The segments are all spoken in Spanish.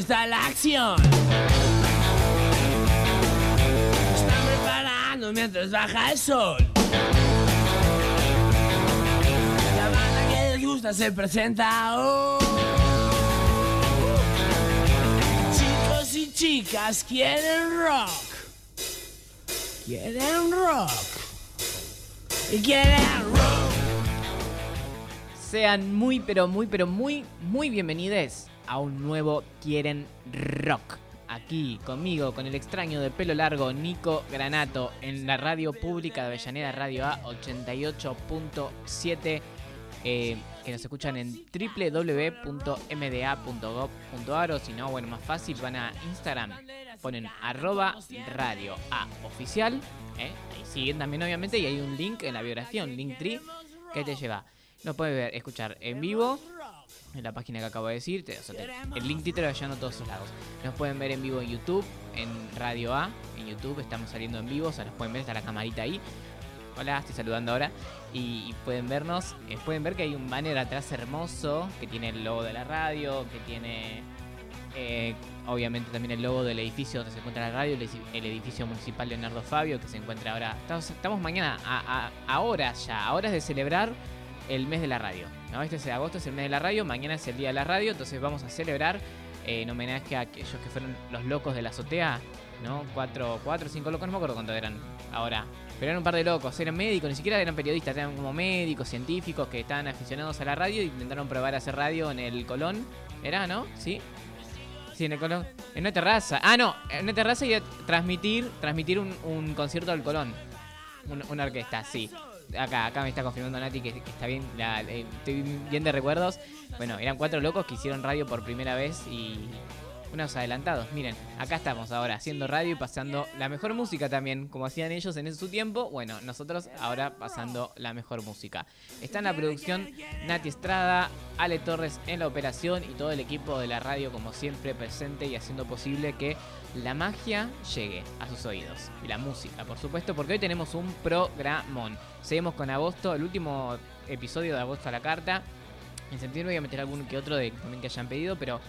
está la acción. Están preparando mientras baja el sol. La banda que les gusta se presenta hoy. Chicos y chicas quieren rock. Quieren rock. Y quieren rock. Sean muy, pero muy, pero muy, muy bienvenidos a un nuevo Quieren Rock. Aquí conmigo, con el extraño de pelo largo Nico Granato, en la radio pública de Avellaneda Radio A 88.7, eh, que nos escuchan en www.mda.gov.ar o si no, bueno, más fácil, van a Instagram, ponen arroba radio A oficial, eh, ahí siguen también obviamente y hay un link en la biografía, un link tree que te lleva. Nos puedes ver, escuchar en vivo en la página que acabo de decir. el link te lo a todos los lados. Nos pueden ver en vivo en YouTube, en Radio A. En YouTube estamos saliendo en vivo, o sea, nos pueden ver, está la camarita ahí. Hola, estoy saludando ahora. Y, pueden vernos, eh, pueden ver que hay un banner atrás hermoso que tiene el logo de la radio, que tiene eh, obviamente también el logo del edificio donde se encuentra la radio, el edificio municipal Leonardo Fabio, que se encuentra ahora. Estamos, estamos mañana, a, a- a horas ya, a horas de celebrar el mes de la radio. ¿no? Este es agosto, es el mes de la radio, mañana es el día de la radio, entonces vamos a celebrar eh, en homenaje a aquellos que fueron los locos de la azotea, ¿no? Cuatro, cuatro, cinco locos, no me acuerdo cuántos eran ahora. Pero eran un par de locos, eran médicos, ni siquiera eran periodistas, eran como médicos, científicos que estaban aficionados a la radio y intentaron probar hacer radio en el Colón. ¿Era, no? ¿Sí? Sí, en el Colón. En una terraza. Ah, no, en una terraza y transmitir, transmitir un, un concierto del Colón. Un- una orquesta, sí. Acá, me está confirmando Nati que, está bien, estoy bien de recuerdos. Bueno, eran cuatro locos que hicieron radio por primera vez y unos adelantados. Miren, acá estamos ahora haciendo radio y pasando la mejor música también, como hacían ellos en su tiempo. Bueno, nosotros ahora pasando la mejor música. Está en la producción Nati Estrada, Ale Torres en la operación y todo el equipo de la radio como siempre presente y haciendo posible que la magia llegue a sus oídos. Y la música, por supuesto, porque hoy tenemos un programón. Seguimos con agosto, el último episodio de agosto a la carta. En septiembre voy a meter algún que otro de también que hayan pedido, pero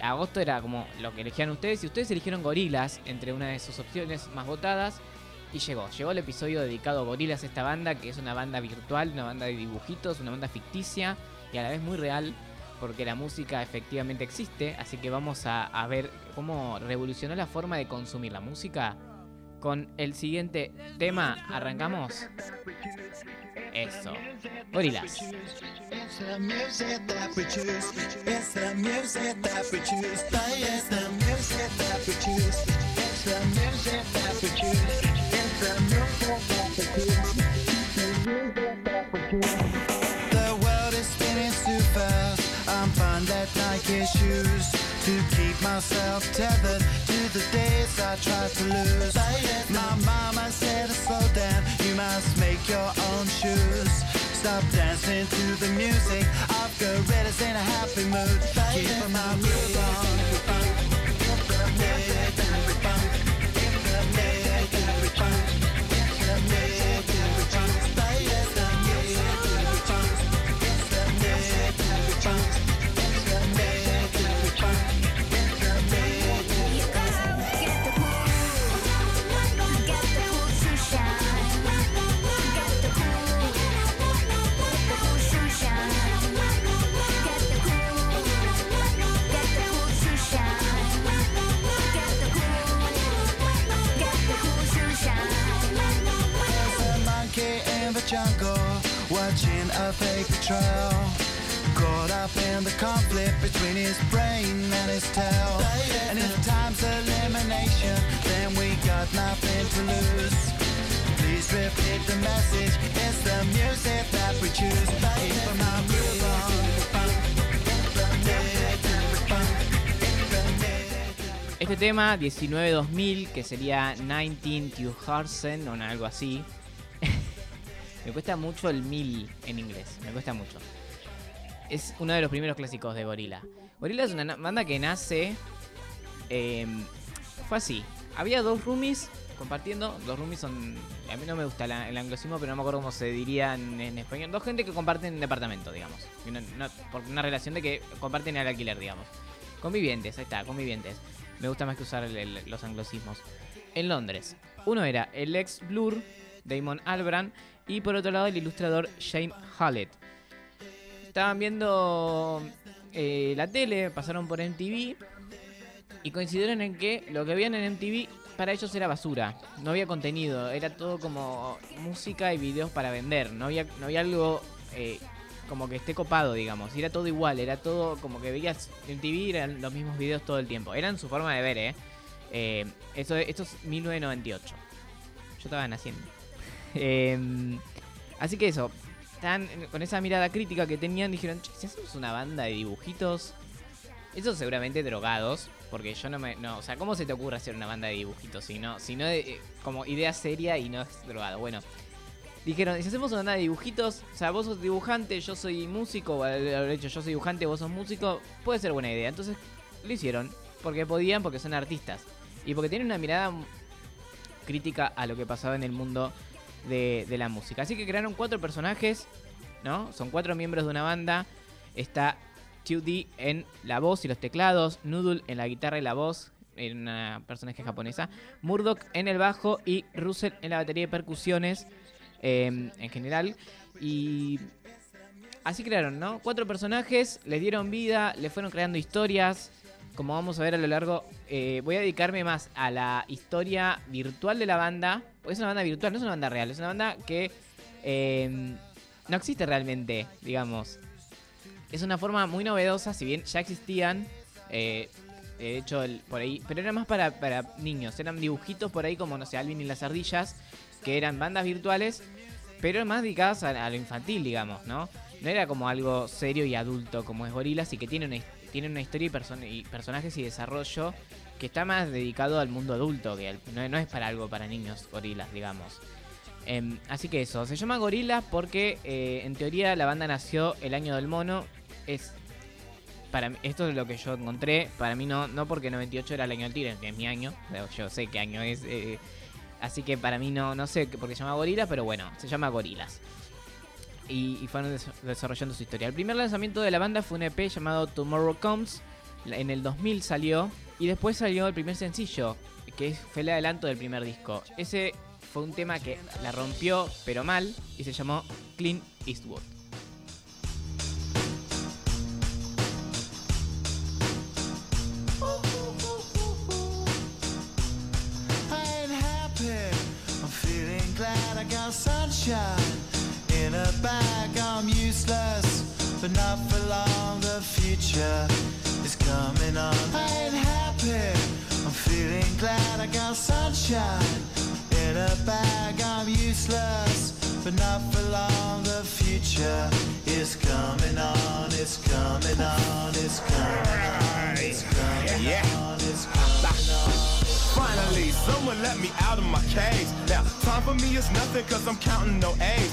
agosto era como lo que elegían ustedes. Y ustedes eligieron Gorilas entre una de sus opciones más votadas. Y llegó, llegó el episodio dedicado a Gorilas, esta banda que es una banda virtual, una banda de dibujitos, una banda ficticia y a la vez muy real, porque la música efectivamente existe. Así que vamos a, ver cómo revolucionó la forma de consumir la música. Con el siguiente tema, arrancamos. Eso, Gorilas. That Nike shoes to keep myself tethered to the days I tried to lose. My mama said, slow down, you must make your own shoes. Stop dancing to the music I've got rid of gorillas in a happy mood. Keep my groove on. There's watching a fake trail. Caught up in the conflict between his brain and his tail. And if time's elimination, then we got nothing to lose. It's the music that we choose. Este tema, 19-2000, que sería 19 o no, algo así. Me cuesta mucho el 1000 en inglés, me cuesta mucho. Es uno de los primeros clásicos de Gorila. Gorila es una na- banda que nace. eh, fue así. Había dos roomies compartiendo. Dos roomies son. A mí no me gusta el anglosismo, pero no me acuerdo cómo se diría en, español. Dos gente que comparten departamento, digamos. No- por una relación de que comparten el alquiler, digamos. Convivientes, ahí está, convivientes. Me gusta más que usar los anglosismos. En Londres. Uno era el ex Blur, Damon Albarn, y por otro lado el ilustrador Shane Hallett. Estaban viendo eh, la tele, pasaron por MTV y coincidieron en que lo que veían en MTV para ellos era basura. No había contenido, era todo como música y videos para vender. No había, no había algo eh, como que esté copado, digamos. Era todo igual, era todo como que veías MTV, eran los mismos videos todo el tiempo. Eran su forma de ver, ¿eh? Eh, eso, esto es 1998. Yo estaba naciendo. Eh, así que eso, con esa mirada crítica que tenían, dijeron, "Che, si hacemos una banda de dibujitos, esos seguramente drogados, porque yo no me... No, o sea, ¿cómo se te ocurre hacer una banda de dibujitos si no, eh, como idea seria y no es drogado? Bueno, dijeron, si hacemos una banda de dibujitos, o sea, vos sos dibujante, yo soy músico, haber hecho yo soy dibujante, vos sos músico, puede ser buena idea. Entonces lo hicieron, porque podían, porque son artistas. Y porque tienen una mirada crítica a lo que pasaba en el mundo de, la música. Así que crearon cuatro personajes, ¿no? Son cuatro miembros de una banda. Está 2D en la voz y los teclados, Noodle en la guitarra y la voz, en una personaje japonesa, Murdoch en el bajo y Russell en la batería de percusiones eh, en general. Y así crearon, ¿no? Cuatro personajes, les dieron vida, le fueron creando historias. Como vamos a ver a lo largo, eh, voy a dedicarme más a la historia virtual de la banda. Es una banda virtual, no es una banda real, es una banda que eh, no existe realmente, digamos. Es una forma muy novedosa, si bien ya existían. eh, de hecho, por ahí. Pero era más para, para niños. Eran dibujitos por ahí como, no sé, Alvin y las ardillas. Que eran bandas virtuales. Pero más dedicadas a, a lo infantil, digamos, ¿no? No era como algo serio y adulto como es Gorilas y que tiene una, tiene una historia y, person- y personajes y desarrollo que está más dedicado al mundo adulto, que no, es para algo para niños, Gorilas, digamos. Em, así que eso, se llama Gorilas porque eh, en teoría la banda nació el año del mono. Es para esto es lo que yo encontré. Para mí no, no porque 98 era el año del tigre, que es mi año. Yo sé qué año es. eh, así que para mí no, no sé por qué se llama Gorilas, pero bueno, se llama Gorilas. Y, fueron des- desarrollando su historia. El primer lanzamiento de la banda fue un EP llamado Tomorrow Comes. En el 2000 salió. Y después salió el primer sencillo, que fue el adelanto del primer disco. Ese fue un tema que la rompió, pero mal, y se llamó Clean Eastwood. In a bag. I'm useless, but not for long. The future sunshine in a bag. I'm useless, but not for long. The future is coming on. It's coming on. It's coming on. It's coming Yeah. on. It's coming on. Finally, someone let me out of my cage. Now, time for me is nothing cause I'm counting no A's.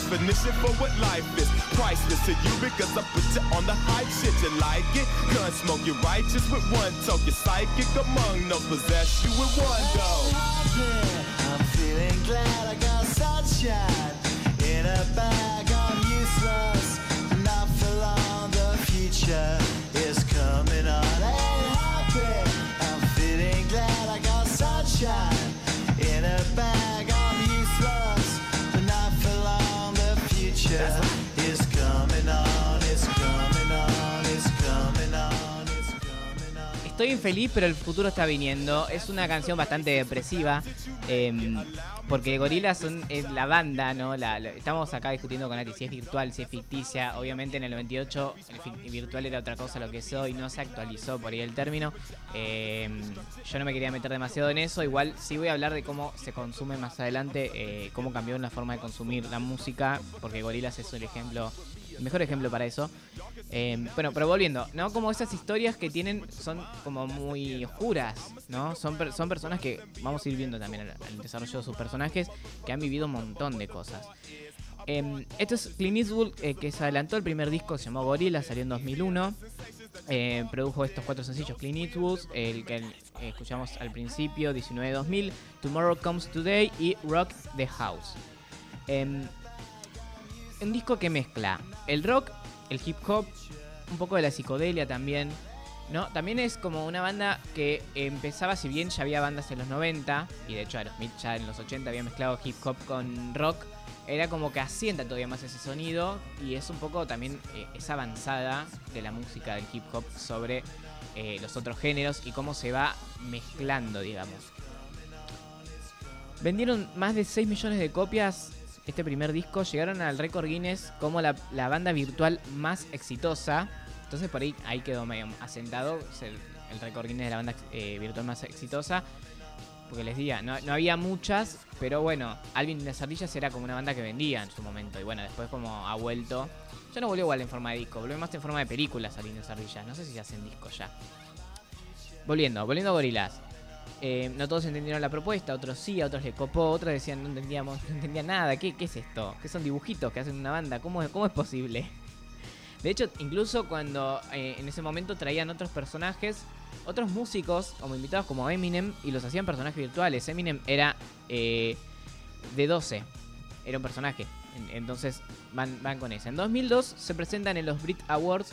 definition for what life is priceless to you because I put you on the hype shit. You like it? Gun smoke, you're righteous with one toke. You're psychic among no possess you with one go. I'm feeling glad I got sunshine in a bag. Estoy infeliz, pero el futuro está viniendo. Es una canción bastante depresiva. em, porque Gorillaz son es la banda, ¿no? La- estamos acá discutiendo con Nati si es virtual, si es ficticia. Obviamente en el 98 el fi- virtual era otra cosa lo que es hoy. No se actualizó por ahí el término. Em, yo no me quería meter demasiado en eso. Igual sí voy a hablar de cómo se consume más adelante. eh, cómo cambió la forma de consumir la música. Porque Gorillaz es el ejemplo mejor ejemplo para eso. Eh, bueno, pero volviendo, ¿no? Como esas historias que tienen son como muy oscuras, ¿no? Son, son personas que vamos a ir viendo también al, desarrollo de sus personajes que han vivido un montón de cosas. Eh, esto es Clint Eastwood, eh, que se adelantó el primer disco, se llamó Gorilla, salió en 2001. Eh, produjo estos cuatro sencillos Clint Eastwood, el que escuchamos al principio, 19-2000, Tomorrow Comes Today y Rock the House. Un disco que mezcla el rock, el hip hop, un poco de la psicodelia también. ¿no? También es como una banda que empezaba, si bien ya había bandas en los 90, y de hecho ya en los 80 había mezclado hip hop con rock, era como que asienta todavía más ese sonido y es un poco también eh, esa avanzada de la música del hip hop sobre eh, los otros géneros y cómo se va mezclando, digamos. Vendieron más de 6 millones de copias este primer disco, llegaron al récord Guinness como la, banda virtual más exitosa. Entonces por ahí, ahí quedó medio asentado el, el récord Guinness de la banda eh, virtual más exitosa. Porque les diga, no, no había muchas, pero bueno, Alvin y las Ardillas era como una banda que vendía en su momento. Y bueno, después como ha vuelto. Ya no volvió igual en forma de disco, volvió más en forma de películas Alvin y las Ardillas. No sé si se hacen discos ya. Volviendo, volviendo a Gorilas. Eh, no todos entendieron la propuesta, otros sí, a otros le copó, otros decían no entendíamos, no entendía nada, ¿qué, qué es esto? ¿Qué son dibujitos que hacen una banda? ¿Cómo, cómo es posible? De hecho, incluso cuando eh, en ese momento traían otros personajes, otros músicos como invitados como Eminem y los hacían personajes virtuales. Eminem era eh, de 12, era un personaje. En- Entonces van, van con eso. En 2002 se presentan en los Brit Awards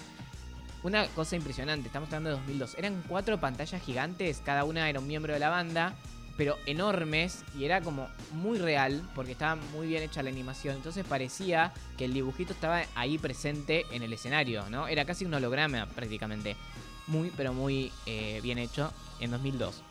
una cosa impresionante. Estamos hablando de 2002. Eran cuatro pantallas gigantes, cada una era un miembro de la banda, pero enormes y era como muy real porque estaba muy bien hecha la animación. Entonces parecía que el dibujito estaba ahí presente en el escenario, ¿no? Era casi un holograma prácticamente. Muy, pero muy eh, bien hecho en 2002.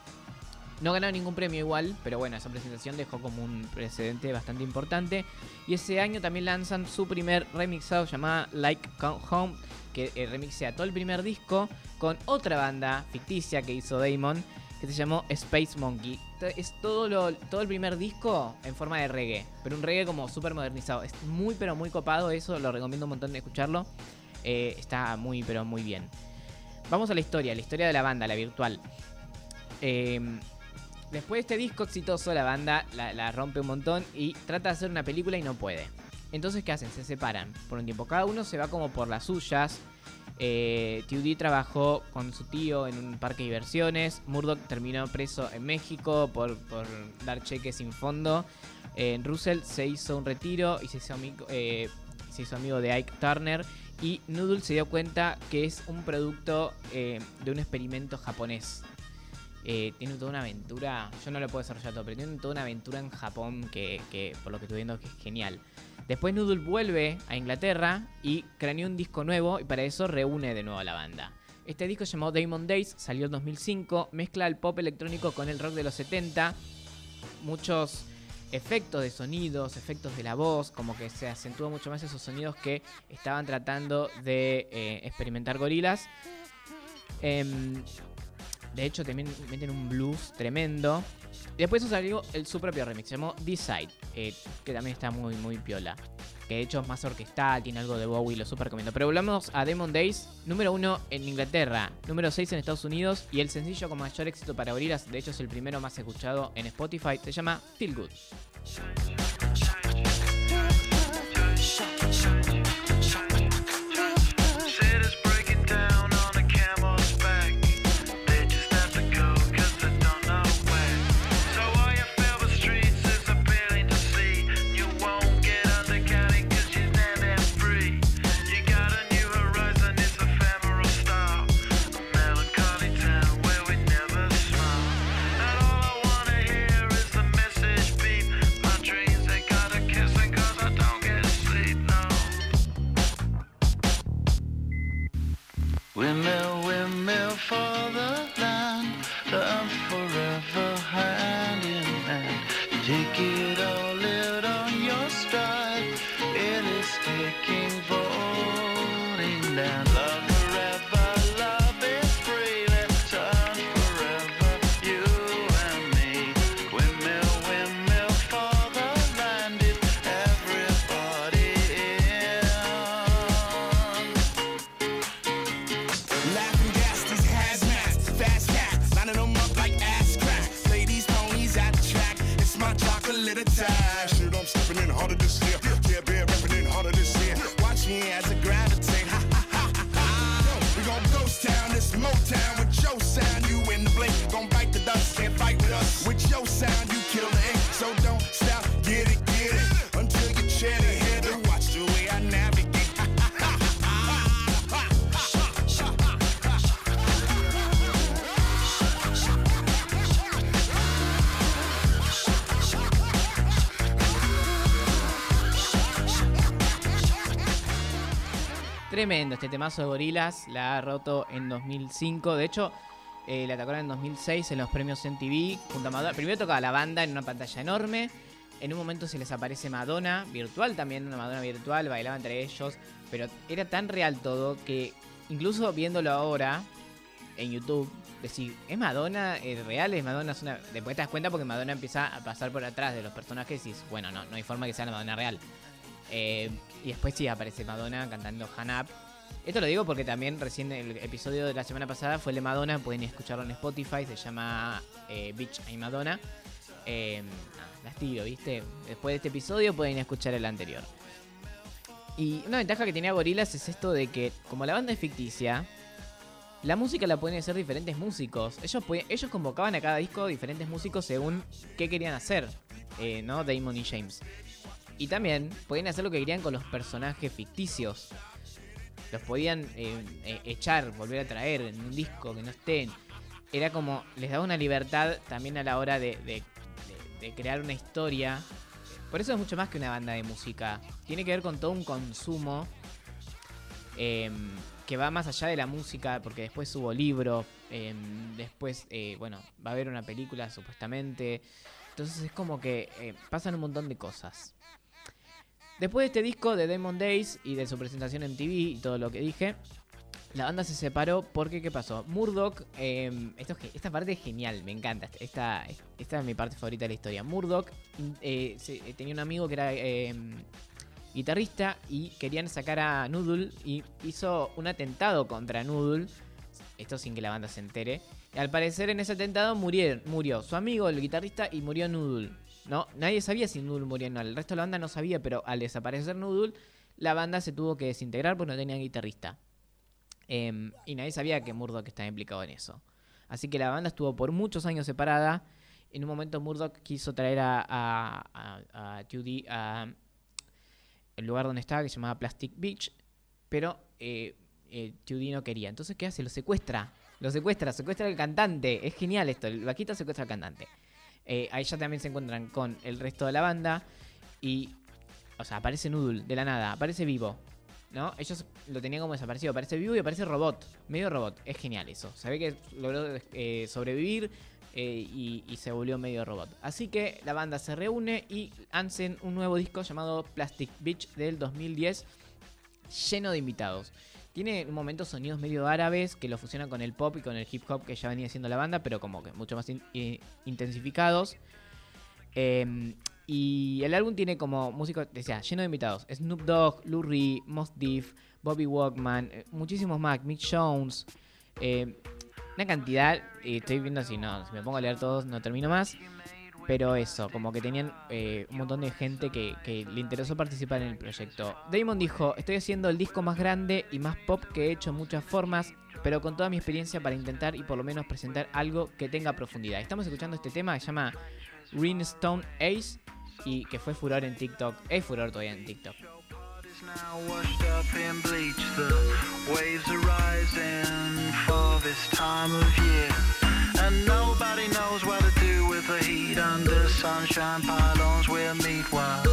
No ganaron ningún premio igual, pero bueno, esa presentación dejó como un precedente bastante importante. Y ese año también lanzan su primer remixado llamado Like Come Home, que eh, remixea todo el primer disco con otra banda ficticia que hizo Damon, que se llamó Space Monkey. Es todo, lo, todo el primer disco en forma de reggae, pero un reggae como súper modernizado. Es muy, pero muy copado, eso lo recomiendo un montón de escucharlo. Eh, está muy, pero muy bien. Vamos a la historia, la historia de la banda, la virtual. Eh, después de este disco exitoso, la banda la rompe un montón y trata de hacer una película y no puede. Entonces, ¿qué hacen? Se separan por un tiempo. Cada uno se va como por las suyas. Eh, TUD trabajó con su tío en un parque de diversiones. Murdoch terminó preso en México por, por dar cheques sin fondo. Eh, Russell se hizo un retiro y se hizo, amigo, eh, se hizo amigo de Ike Turner. Y Noodle se dio cuenta que es un producto eh, de un experimento japonés. Tiene toda una aventura, yo no lo puedo desarrollar todo, pero tiene toda una aventura en Japón que, que, por lo que estoy viendo que es genial. Después Noodle vuelve a Inglaterra y craneó un disco nuevo y para eso reúne de nuevo a la banda. Este disco se llamó Damon Days, salió en 2005, mezcla el pop electrónico con el rock de los 70, muchos efectos de sonidos, efectos de la voz, como que se acentúa mucho más esos sonidos que estaban tratando de eh, experimentar gorilas. Em, de hecho, también meten un blues tremendo. Después salió el, su propio remix, se llamó This-Side, eh, que también está muy, muy piola. Que de hecho es más orquestal, tiene algo de Bowie, lo super recomiendo. Pero volvamos a Demon Days, número uno en Inglaterra, número 6 en Estados Unidos y el sencillo con mayor éxito para gorilas, de hecho es el primero más escuchado en Spotify, se llama Feel Good. Este temazo de Gorilas. La ha roto en 2005. De hecho, eh, la atacaron en 2006 en los premios MTV. Junto a Madonna. Primero tocaba la banda en una pantalla enorme. En un momento se les aparece Madonna, virtual también, una Madonna virtual, bailaba entre ellos. Pero era tan real todo que incluso viéndolo ahora en YouTube, decir, ¿es Madonna ¿Es real? ¿Es Madonna? Después te das cuenta porque Madonna empieza a pasar por atrás de los personajes y dices, bueno, no, no hay forma que sea la Madonna real. Eh, y después sí aparece Madonna cantando Han Up. Esto lo digo porque también recién el episodio de la semana pasada fue el de Madonna, pueden escucharlo en Spotify, se llama eh, Bitch y Madonna. Eh, las tiro, ¿viste? Después de este episodio pueden escuchar el anterior. Y una ventaja que tenía Gorillaz es esto de que, como la banda es ficticia, la música la pueden hacer diferentes músicos. Ellos, ellos convocaban a cada disco diferentes músicos según qué querían hacer, eh, ¿no? Damon y James. Y también podían hacer lo que querían con los personajes ficticios. Los podían eh, eh, echar, volver a traer en un disco que no estén. Era como, les daba una libertad también a la hora de, de- crear una historia. Por eso es mucho más que una banda de música. Tiene que ver con todo un consumo eh, que va más allá de la música, porque después hubo libro, eh, después, eh, bueno, va a haber una película supuestamente. Entonces es como que eh, pasan un montón de cosas. Después de este disco de Demon Days y de su presentación en TV y todo lo que dije, la banda se separó porque, ¿qué pasó? Murdoch, eh, esta parte es genial, me encanta. Esta, esta es mi parte favorita de la historia. Murdoch eh, se- tenía un amigo que era eh, guitarrista y querían sacar a Noodle y hizo un atentado contra Noodle. Esto sin que la banda se entere. Y al parecer en ese atentado murieron, murió su amigo, el guitarrista, y murió Noodle. ¿No? Nadie sabía si Noodle murió o no. El resto de la banda no sabía, pero al desaparecer Noodle, la banda se tuvo que desintegrar porque no tenía guitarrista. Em, y nadie sabía que Murdoch estaba implicado en eso. Así que la banda estuvo por muchos años separada. En un momento Murdoch quiso traer a, a, a, Judy el lugar donde estaba, que se llamaba Plastic Beach, pero eh, eh, Judy no quería. Entonces, ¿qué hace? Lo secuestra. Lo secuestra, secuestra al cantante. Es genial esto. El vaquito secuestra al cantante. Eh, ahí ya también se encuentran con el resto de la banda. Y, o sea, aparece Noodle de la nada, aparece vivo. ¿No? Ellos lo tenían como desaparecido. Aparece vivo y aparece robot. Medio robot. Es genial eso. Se ve que logró eh, sobrevivir eh, y, y se volvió medio robot. Así que la banda se reúne y hacen un nuevo disco llamado Plastic Beach del 2010 lleno de invitados. Tiene en un momento sonidos medio árabes que lo fusionan con el pop y con el hip hop que ya venía haciendo la banda, pero como que mucho más i- intensificados. Eh, y el álbum tiene como músicos, decía, lleno de invitados. Snoop Dogg, Lou Reed, Mos Def, Bobby Walkman, eh, muchísimos más, Mick Jones. eh, una cantidad, estoy viendo si no, si me pongo a leer todos no termino más. Pero eso, como que tenían eh, un montón de gente que, le interesó participar en el proyecto. Damon dijo, estoy haciendo el disco más grande y más pop que he hecho en muchas formas, pero con toda mi experiencia para intentar y por lo menos presentar algo que tenga profundidad. Estamos escuchando este tema que se llama Greenstone Ace y que fue furor en TikTok. Es furor todavía en TikTok. now washed up in bleach. Under sunshine pylons we'll meet while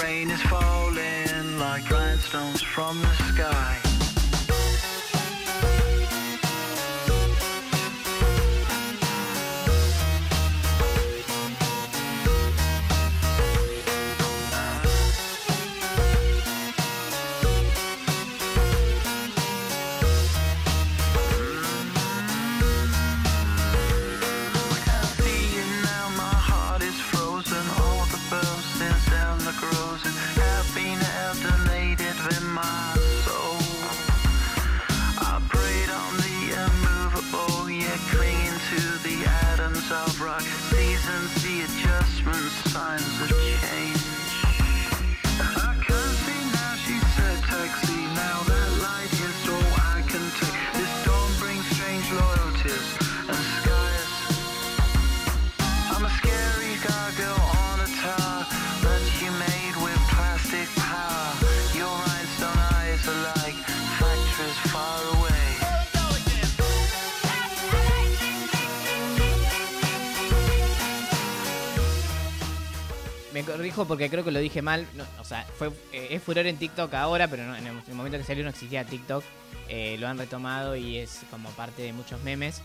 rain is falling like grindstones from the sky. Corrijo porque creo que lo dije mal. No, o sea, fue, eh, es furor en TikTok ahora, pero no, en el, momento que salió no existía TikTok. Eh, lo han retomado y es como parte de muchos memes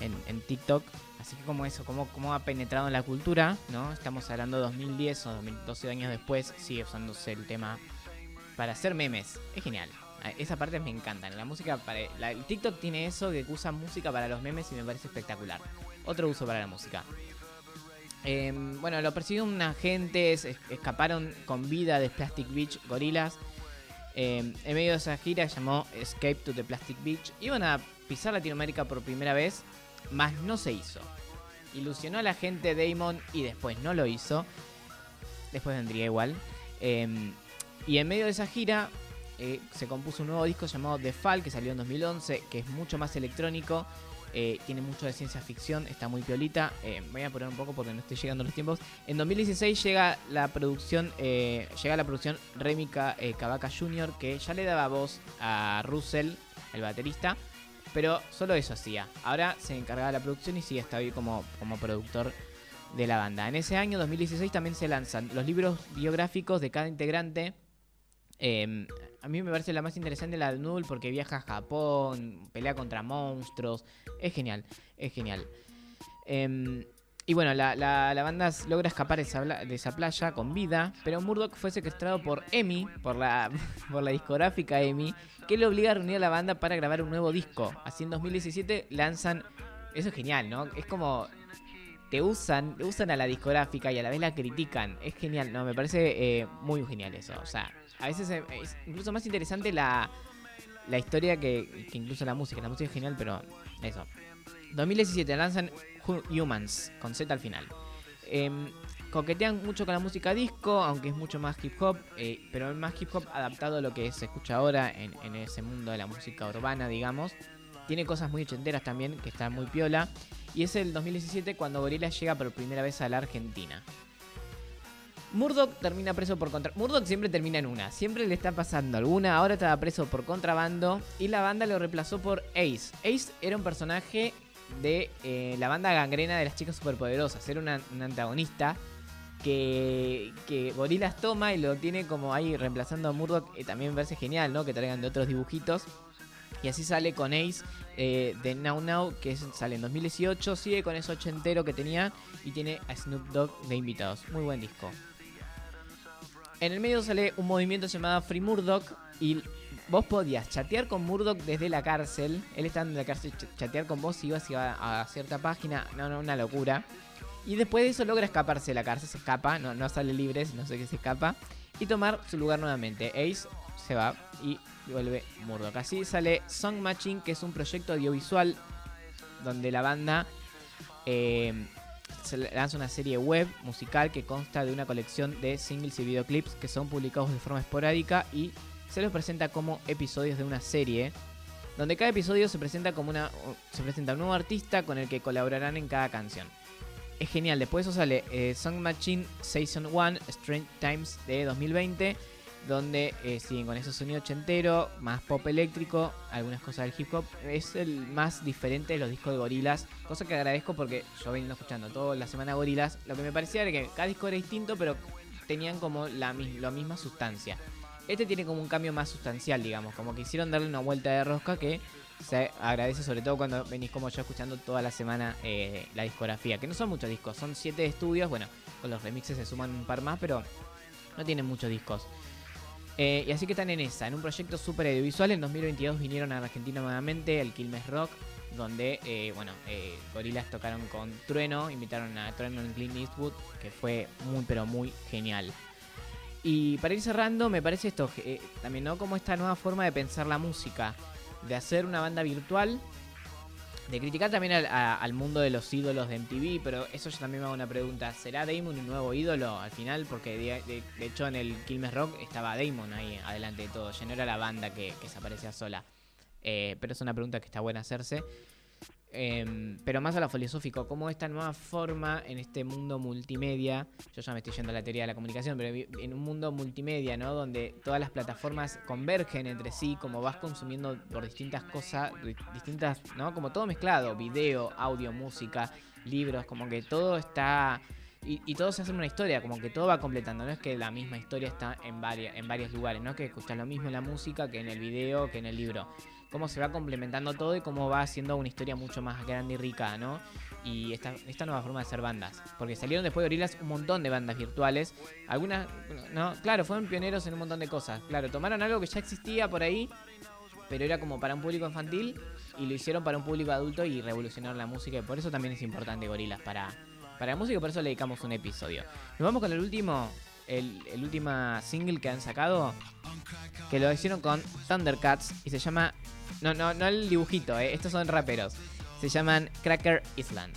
en, en TikTok. Así que como eso, como, como ha penetrado en la cultura, ¿no? Estamos hablando de 2010 o 2012 años después, sigue usándose el tema para hacer memes. Es genial. Ah, Esa parte me encanta. La música para la- el TikTok tiene eso que usa música para los memes y me parece espectacular. Otro uso para la música. Eh, bueno, lo persiguió un agente, es- escaparon con vida de Plastic Beach Gorilas. Eh, en medio de esa gira llamó Escape to the Plastic Beach. Iban a pisar Latinoamérica por primera vez, mas no se hizo. Ilusionó a la gente Damon y después no lo hizo. Después vendría igual. Eh, y en medio de esa gira eh, se compuso un nuevo disco llamado The Fall que salió en 2011, que es mucho más electrónico. Eh, tiene mucho de ciencia ficción, está muy piolita. eh, voy a poner un poco porque no estoy llegando los tiempos. En 2016 llega la producción, eh, llega la producción Remy Ca- eh, Cavaca Jr., que ya le daba voz a Russell, el baterista, pero solo eso hacía. Ahora se encargaba de la producción y sigue está ahí como, como productor de la banda. En ese año, 2016, también se lanzan los libros biográficos de cada integrante. A mí me parece la más interesante la de Null porque viaja a Japón, pelea contra monstruos. Es genial, es genial. Eh, y bueno, la, la- la banda logra escapar de esa, bla- de esa playa con vida, pero Murdoch fue secuestrado por EMI, por la, por la discográfica EMI, que le obliga a reunir a la banda para grabar un nuevo disco. Así en 2017 lanzan... Eso es genial, ¿no? Es como te usan, usan a la discográfica y a la vez la critican. Es genial, no, me parece eh, muy genial eso. O sea, a veces es incluso más interesante la, la historia que, incluso la música. La música es genial, pero eso. 2017 lanzan Hu- Humans con Z al final. Em, coquetean mucho con la música disco, aunque es mucho más hip hop, eh, pero más hip hop adaptado a lo que se escucha ahora en, en ese mundo de la música urbana, digamos. Tiene cosas muy ochenteras también, que están muy piola. Y es el 2017 cuando Gorillaz llega por primera vez a la Argentina. Murdoch termina preso por contra... Murdoch siempre termina en una, siempre le está pasando alguna, ahora estaba preso por contrabando y la banda lo reemplazó por Ace. Ace era un personaje de eh, la banda gangrena de las chicas superpoderosas, era un antagonista que, que Gorillaz toma y lo tiene como ahí reemplazando a Murdoch, eh, también me parece genial, ¿no? Que traigan de otros dibujitos. Y así sale con Ace eh, de Now Now, que sale en 2018, sigue con ese ochentero que tenía y tiene a Snoop Dogg de invitados. Muy buen disco. En el medio sale un movimiento llamado Free Murdoch y vos podías chatear con Murdoch desde la cárcel. Él estando en la cárcel, ch- chatear con vos y ibas a, a cierta página. No, no, una locura. Y después de eso logra escaparse de la cárcel, se escapa, no, no sale libre, no sé qué se escapa. Y tomar su lugar nuevamente. Ace se va y vuelve Murdoch. Así sale Song Matching, que es un proyecto audiovisual donde la banda eh, se lanza una serie web musical que consta de una colección de singles y videoclips que son publicados de forma esporádica y se los presenta como episodios de una serie donde cada episodio se presenta como una se presenta un nuevo artista con el que colaborarán en cada canción. Es genial, después de eso sale eh, Song Machine Season 1 Strange Times de 2020 donde eh, siguen con ese sonido ochentero, más pop eléctrico, algunas cosas del hip hop. Es el más diferente de los discos de Gorilas, cosa que agradezco porque yo vengo escuchando toda la semana Gorilas. Lo que me parecía era que cada disco era distinto, pero tenían como la, la misma sustancia. Este tiene como un cambio más sustancial, digamos, como que hicieron darle una vuelta de rosca que se agradece sobre todo cuando venís como yo escuchando toda la semana eh, la discografía, que no son muchos discos, son siete estudios, bueno, con los remixes se suman un par más, pero no tienen muchos discos. Eh, y así que están en esa, en un proyecto súper audiovisual. En 2022 vinieron a Argentina nuevamente, al Quilmes Rock, donde, eh, bueno, eh, Gorillaz tocaron con Trueno, invitaron a Trueno en Clint Eastwood, que fue muy, pero muy genial. Y para ir cerrando, me parece esto, eh, también, ¿no? Como esta nueva forma de pensar la música, de hacer una banda virtual, de criticar también al, a- al mundo de los ídolos de MTV, pero eso yo también me hago una pregunta. ¿Será Damon un nuevo ídolo al final? Porque de, hecho en el Quilmes Rock estaba Damon ahí adelante de todo, ya no era la banda que, que se aparecía sola. Eh, pero es una pregunta que está buena hacerse. Em, pero más a lo filosófico, ¿cómo esta nueva forma en este mundo multimedia? Yo ya me estoy yendo a la teoría de la comunicación, pero en un mundo multimedia, ¿no? Donde todas las plataformas convergen entre sí, como vas consumiendo por distintas cosas, di- distintas, ¿no? Como todo mezclado, video, audio, música, libros, como que todo está Y, y todo se hace una historia, como que todo va completando. No es que la misma historia está en, varias, en varios lugares, no es que escuchas lo mismo en la música que en el video, que en el libro. Cómo se va complementando todo y cómo va haciendo una historia mucho más grande y rica, ¿no? Y esta, nueva forma de hacer bandas. Porque salieron después de Gorillaz un montón de bandas virtuales. Algunas, no, claro, fueron pioneros en un montón de cosas. Claro, tomaron algo que ya existía por ahí, pero era como para un público infantil y lo hicieron para un público adulto y revolucionaron la música. Y por eso también es importante Gorillaz para, para la música, por eso le dedicamos un episodio. Nos vamos con el último, el, última single que han sacado, que lo hicieron con Thundercats y se llama, no, no, no el dibujito, eh, estos son raperos, se llaman Cracker Island.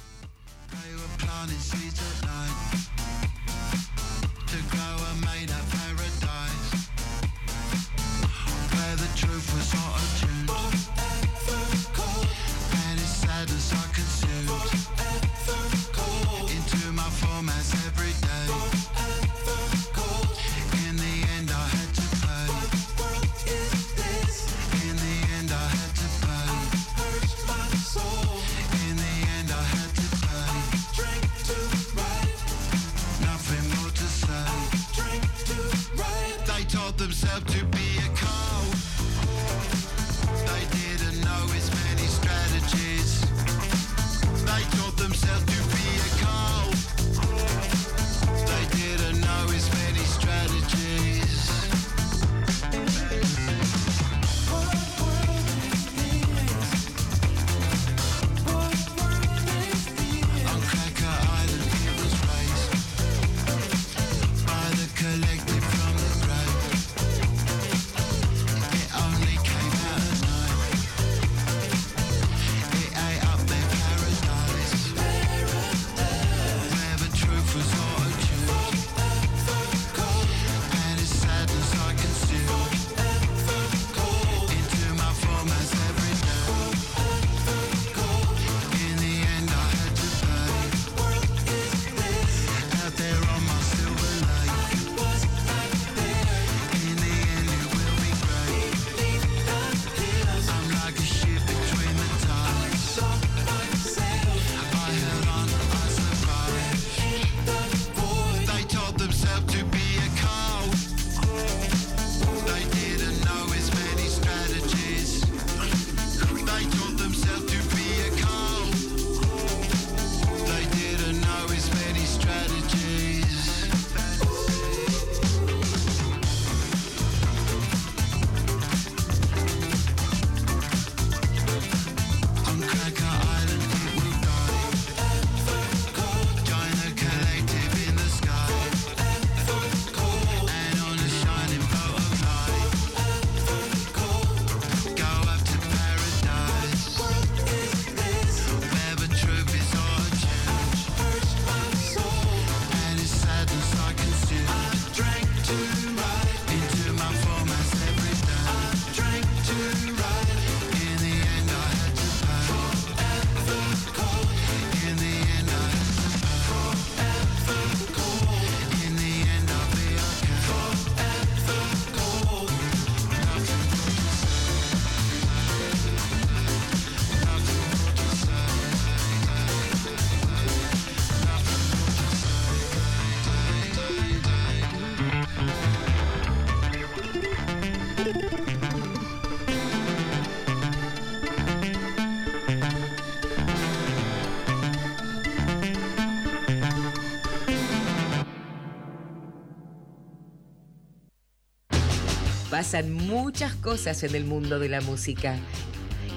Muchas cosas en el mundo de la música.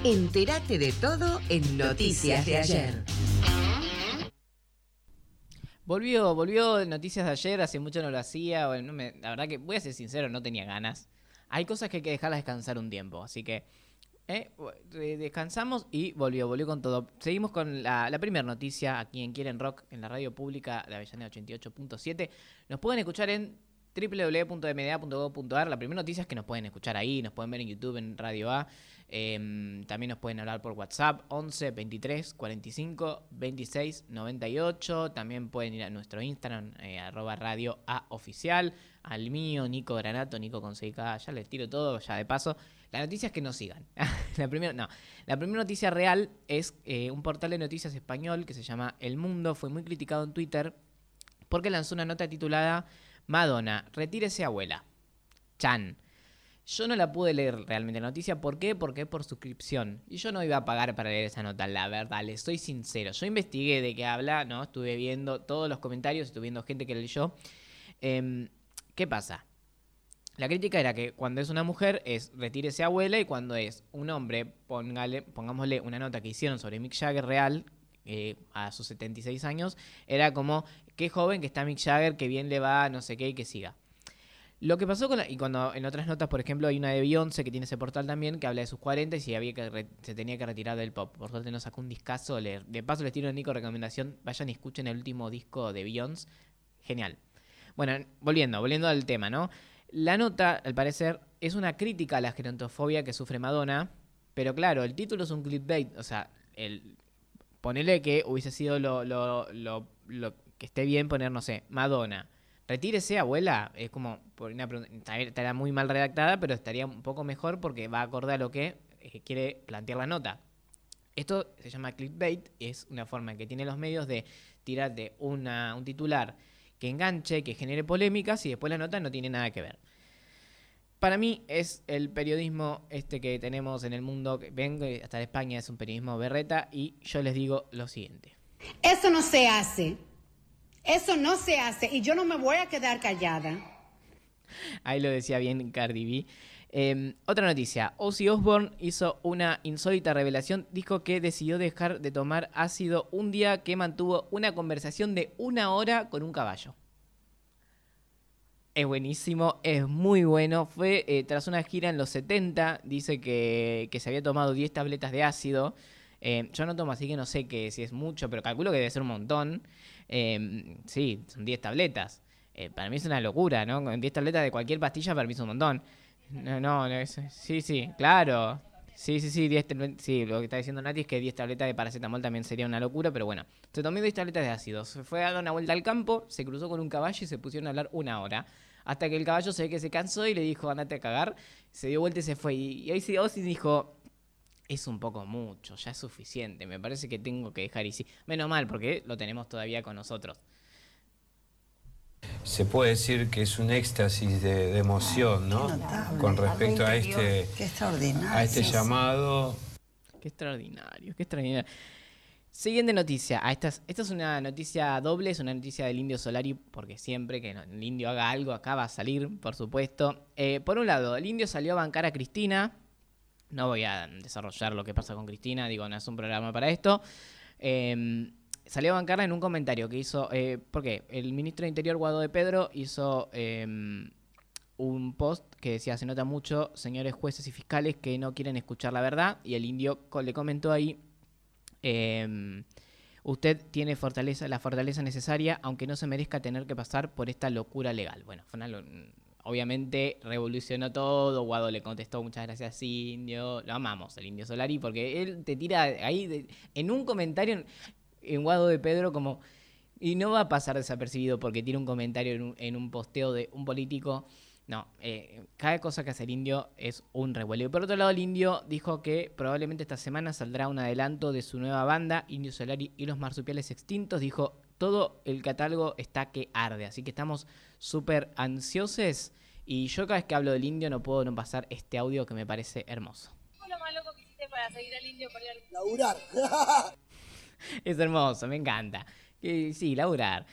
Entérate de todo en Noticias de ayer. Volvió, volvió Noticias de ayer, hace mucho no lo hacía, bueno, no me- la verdad que voy a ser sincero, no tenía ganas. Hay cosas que hay que dejarlas descansar un tiempo, así que eh, descansamos y volvió, volvió con todo. Seguimos con la, la primera noticia aquí en Quieren Rock, en la radio pública de Avellaneda 88.7. Nos pueden escuchar en www.mda.gov.ar. La primera noticia es que nos pueden escuchar ahí, nos pueden ver en YouTube, en Radio A. Em, también nos pueden hablar por WhatsApp 11 23 45 26 98. También pueden ir a nuestro Instagram, eh, arroba radio A oficial. Al mío, Nico Granato, Nico con CK. Ya les tiro todo, ya de paso. La noticia es que nos sigan. la primera, no. La noticia real es eh, un portal de noticias español que se llama El Mundo. Fue muy criticado en Twitter porque lanzó una nota titulada Madonna, retírese abuela. Chan. Yo no la pude leer realmente la noticia. ¿Por qué? Porque es por suscripción. Y yo no iba a pagar para leer esa nota, la verdad. Les soy sincero. Yo investigué de qué habla, ¿no? Estuve viendo todos los comentarios, estuve viendo gente que leyó. Em, ¿Qué pasa? La crítica era que cuando es una mujer es retírese abuela y cuando es un hombre, pongámosle una nota que hicieron sobre Mick Jagger real eh, a sus 76 años, era como qué joven que está Mick Jagger, que bien le va, no sé qué, y que siga. Lo que pasó con la, y cuando en otras notas, por ejemplo, hay una de Beyoncé que tiene ese portal también que habla de sus 40 y si había que se tenía que retirar del pop. Por suerte no sacó un discazo. le- de paso les tiro a Nico recomendación, vayan y escuchen el último disco de Beyoncé. Genial. Bueno, volviendo, volviendo al tema, ¿no? La nota, al parecer, es una crítica a la gerontofobia que sufre Madonna, pero claro, el título es un clickbait, o sea, el, ponele que hubiese sido lo que esté bien poner, no sé, Madonna. Retírese, abuela. Es como, por una pregunta- estará muy mal redactada, pero estaría un poco mejor porque va a lo que eh, quiere plantear la nota. Esto se llama clickbait, es una forma que tienen los medios de tirarte una, un titular que enganche, que genere polémicas y después la nota no tiene nada que ver. Para mí es el periodismo este que tenemos en el mundo, que ven que hasta España es un periodismo berreta y yo les digo lo siguiente. Eso no se hace. Eso no se hace. Y yo no me voy a quedar callada. Ahí lo decía bien Cardi B. Eh, otra noticia. Ozzy Osbourne hizo una insólita revelación. Dijo que decidió dejar de tomar ácido un día que mantuvo una conversación de una hora con un caballo. Es buenísimo, es muy bueno. Fue eh, tras una gira en los 70. Dice que, que se había tomado 10 tabletas de ácido. Eh, yo no tomo, así que no sé que, si es mucho, pero calculo que debe ser un montón. Eh, sí, son 10 tabletas. Eh, para mí es una locura, ¿no? Con 10 tabletas de cualquier pastilla para mí es un montón. No, no, no, es- sí, sí, claro. Sí, sí, sí, 10 tablet- sí, lo que está diciendo Nati es que 10 tabletas de paracetamol también sería una locura, pero bueno. Se tomó 10 tabletas de ácido, se fue a dar una vuelta al campo, se cruzó con un caballo y se pusieron a hablar una hora. Hasta que el caballo se ve que se cansó y le dijo, andate a cagar. Se dio vuelta y se fue. Y, y ahí sí, Ozzy dijo, es un poco mucho, ya es suficiente. Me parece que tengo que dejar y sí. Menos mal, porque lo tenemos todavía con nosotros. Se puede decir que es un éxtasis de, de emoción, ¿no? Con respecto a este, Qué extraordinario. a este llamado. Qué extraordinario, qué extraordinario. Siguiente noticia. Ah, esta, es, esta es una noticia doble, es una noticia del Indio Solari, porque siempre que el Indio haga algo acá va a salir, por supuesto. Eh, por un lado, el Indio salió a bancar a Cristina. No voy a desarrollar lo que pasa con Cristina, digo, no es un programa para esto. Eh, salió a bancarla en un comentario que hizo, eh, porque el ministro de Interior, Guado de Pedro, hizo eh, un post que decía, se nota mucho, señores jueces y fiscales, que no quieren escuchar la verdad, y el indio le comentó ahí, eh, usted tiene fortaleza, la fortaleza necesaria, aunque no se merezca tener que pasar por esta locura legal. Bueno, fue una obviamente revolucionó todo, Guado le contestó, muchas gracias indio, lo amamos, el indio Solari, porque él te tira ahí, en un comentario, en, Guado de Pedro, como... Y no va a pasar desapercibido porque tiene un comentario en un, en un posteo de un político. No, eh, cada cosa que hace el indio es un revuelo. Por otro lado, el indio dijo que probablemente esta semana saldrá un adelanto de su nueva banda, Indio Solari y los marsupiales extintos. Dijo, todo el catálogo está que arde. Así que estamos súper ansiosos. Y yo cada vez que hablo del indio no puedo no pasar este audio que me parece hermoso. lo más loco que hiciste para seguir al indio para. Laburar. Es hermoso, me encanta. Eh, sí, laburar.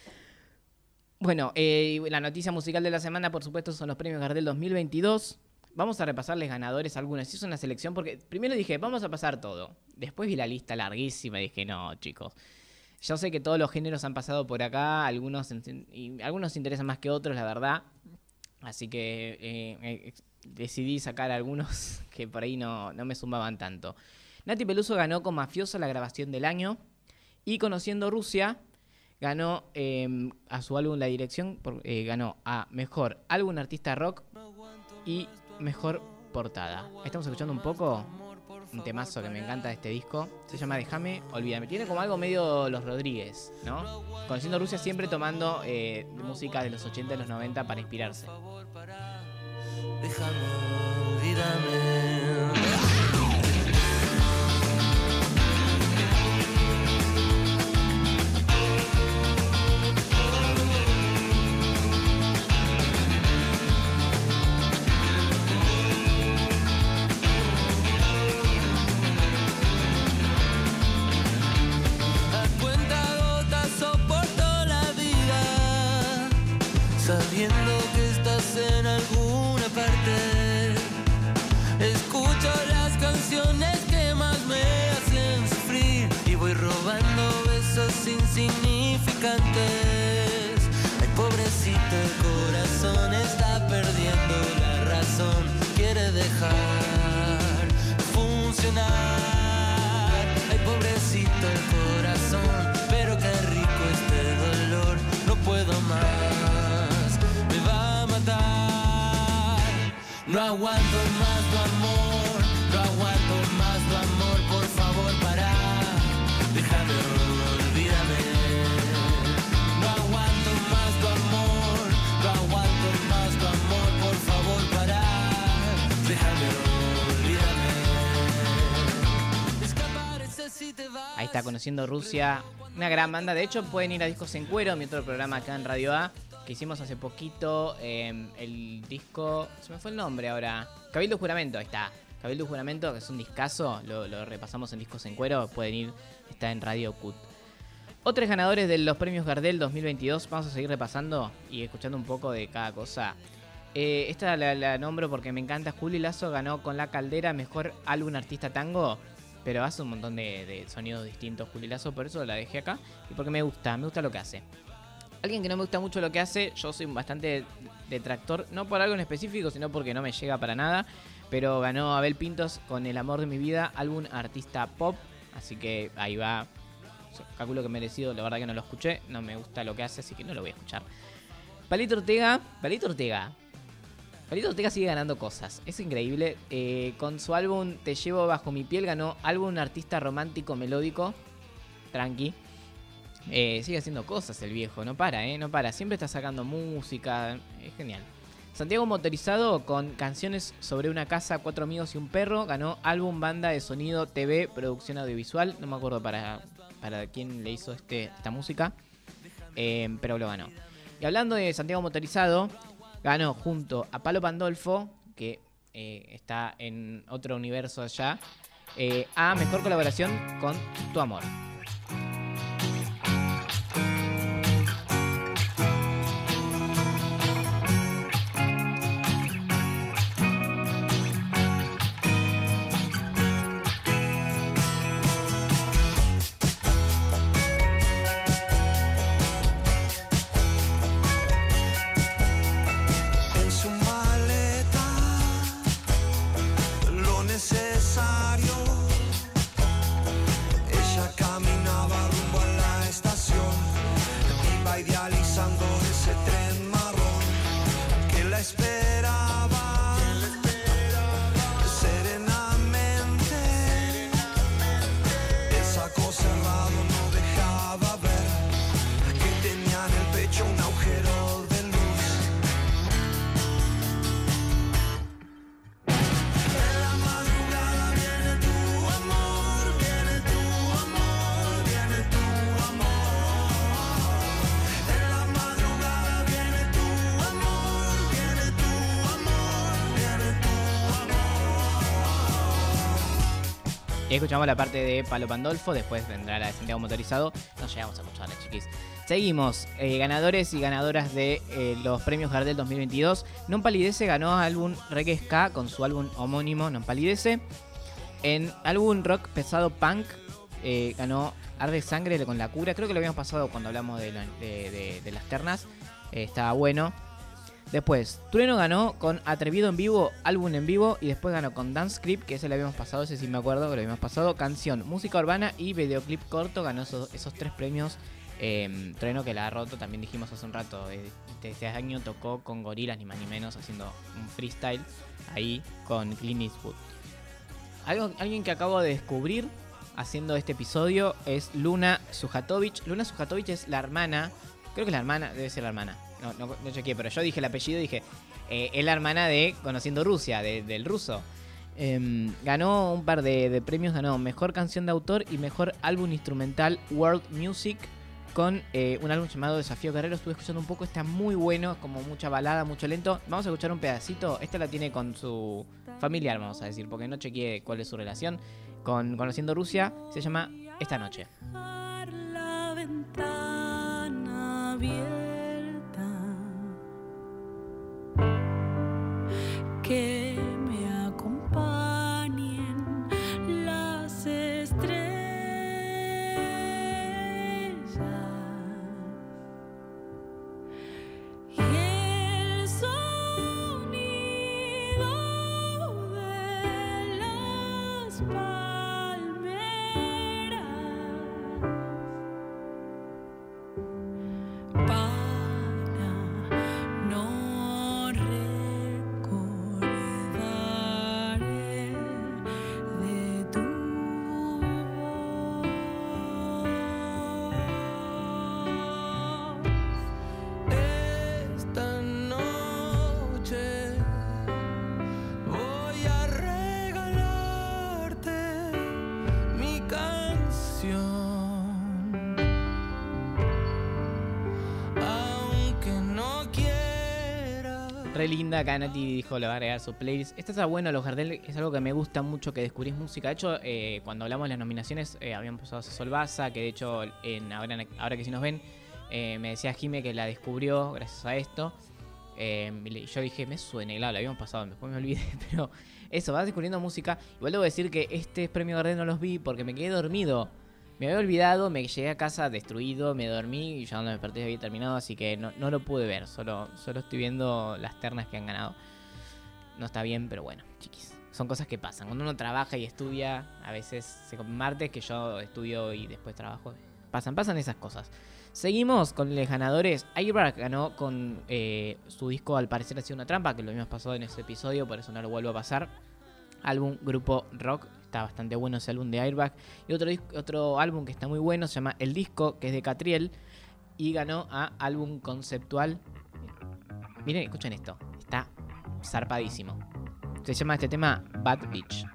Bueno, eh, la noticia musical de la semana, por supuesto, son los premios Gardel 2022. Vamos a repasarles ganadores algunos. Hice una selección porque primero dije, vamos a pasar todo. Después vi la lista larguísima y dije, no, chicos. Yo sé que todos los géneros han pasado por acá, algunos, y algunos interesan más que otros, la verdad. Así que eh, eh, decidí sacar algunos que por ahí no, no me sumaban tanto. Nati Peluso ganó con Mafioso la grabación del año. Y Conociendo Rusia ganó eh, a su álbum La Dirección, por- eh, ganó a Mejor Álbum Artista Rock y Mejor Portada. Estamos escuchando un poco un temazo que me encanta de este disco. Se llama Déjame Olvídame. Tiene como algo medio Los Rodríguez, ¿no? Conociendo Rusia siempre tomando eh, música de los 80 y los 90 para inspirarse. Déjame, olvídame. Cantes. Ay, pobrecito, el corazón está perdiendo la razón. Quiere dejar funcionar. Ay, pobrecito, el corazón. Pero qué rico este dolor. No puedo más, me va a matar. No aguanto más Ahí está conociendo Rusia, una gran banda. De hecho, pueden ir a Discos en Cuero, mi otro programa acá en Radio A, que hicimos hace poquito. eh, el disco, se me fue el nombre ahora. Cabildo Juramento, ahí está. Cabildo Juramento, que es un discazo, lo, lo repasamos en Discos en Cuero. Pueden ir, está en Radio Cut. Otros ganadores de los premios Gardel 2022, vamos a seguir repasando y escuchando un poco de cada cosa. Eh, esta la, la nombro porque me encanta. Juli Lazo ganó con La Caldera mejor álbum artista tango, pero hace un montón de, sonidos distintos Juli Lazo, por eso la dejé acá y porque me gusta, me gusta lo que hace. Alguien que no me gusta mucho lo que hace, yo soy bastante detractor, no por algo en específico, sino porque no me llega para nada, pero ganó Abel Pintos con El amor de mi vida, álbum artista pop, así que ahí va, calculo que merecido, la verdad que no lo escuché, no me gusta lo que hace, así que no lo voy a escuchar. Palito Ortega, Palito Ortega. Palito Ortega sigue ganando cosas, es increíble. eh, con su álbum Te llevo bajo mi piel ganó álbum artista romántico melódico, tranqui. Eh, sigue haciendo cosas el viejo, no para, eh, no para. Siempre está sacando música, es genial. Santiago Motorizado con canciones sobre una casa, cuatro amigos y un perro. Ganó álbum, banda de sonido, TV, producción audiovisual. No me acuerdo para, para quién le hizo este, esta música. eh, pero lo ganó. Y hablando de Santiago Motorizado, ganó junto a Palo Pandolfo, que eh, está en otro universo allá, eh, a mejor colaboración con Tu Amor. Escuchamos la parte de Palo Pandolfo, después vendrá la de Santiago Motorizado. No llegamos a escucharla, chiquis. Seguimos, eh, ganadores y ganadoras de eh, los premios Gardel 2022. Non Palidece ganó álbum Reggae Ska con su álbum homónimo Non Palidece. En álbum rock pesado punk eh, ganó Arde Sangre con La Cura. Creo que lo habíamos pasado cuando hablamos de, la- de- de- de las ternas. Estaba bueno. Después, Trueno ganó con Atrevido en vivo, álbum en vivo, y después ganó con Dance Script, que ese lo habíamos pasado, ese sí me acuerdo que lo habíamos pasado, canción, música urbana y videoclip corto, ganó esos, tres premios. Eh, Trueno que la ha roto, también dijimos hace un rato, este, año tocó con gorilas, ni más ni menos, haciendo un freestyle ahí con Clint Eastwood. Alguien que acabo de descubrir haciendo este episodio es Luna Sujatovic. Luna Sujatovic es la hermana, creo que es la hermana, debe ser la hermana. No, no, no chequeé, pero yo dije el apellido dije, eh, es la hermana de Conociendo Rusia, de- del ruso. Em, ganó un par de, premios, ganó Mejor Canción de Autor y Mejor Álbum Instrumental World Music con eh, un álbum llamado Desafío Guerrero. Estuve escuchando un poco, está muy bueno, como mucha balada, mucho lento. Vamos a escuchar un pedacito. Esta la tiene con su familiar, vamos a decir, porque no chequeé cuál es su relación. Con Conociendo Rusia, se llama Esta Noche. la ventana que Linda, acá Nati dijo le va a agregar su playlist. Esta está bueno, los Gardel es algo que me gusta mucho que descubrís música. De hecho, eh, cuando hablamos de las nominaciones, eh, habían pasado a Sol Baza, que de hecho, en, ahora, que si nos ven, eh, me decía Jime que la descubrió gracias a esto. Le- yo dije, me suena, y claro, la habíamos pasado, después me olvidé, pero eso, vas descubriendo música. Igual debo decir que este premio Gardel no los vi porque me quedé dormido. Me había olvidado, me llegué a casa destruido, me dormí y ya cuando me desperté había terminado, así que no, no lo pude ver, solo, solo estoy viendo las ternas que han ganado. No está bien, pero bueno, chiquis. Son cosas que pasan. Cuando uno trabaja y estudia, a veces se martes que yo estudio y después trabajo. Pasan, pasan esas cosas. Seguimos con los ganadores. Airbag ganó con eh, su disco Al parecer ha sido una trampa, que lo habíamos pasado en ese episodio, por eso no lo vuelvo a pasar. Álbum Grupo Rock, está bastante bueno ese álbum de Airbag. Y otro, otro álbum que está muy bueno se llama El Disco, que es de Catriel, y ganó a álbum conceptual. Miren, escuchen esto, está zarpadísimo. Se llama este tema Bad Beach.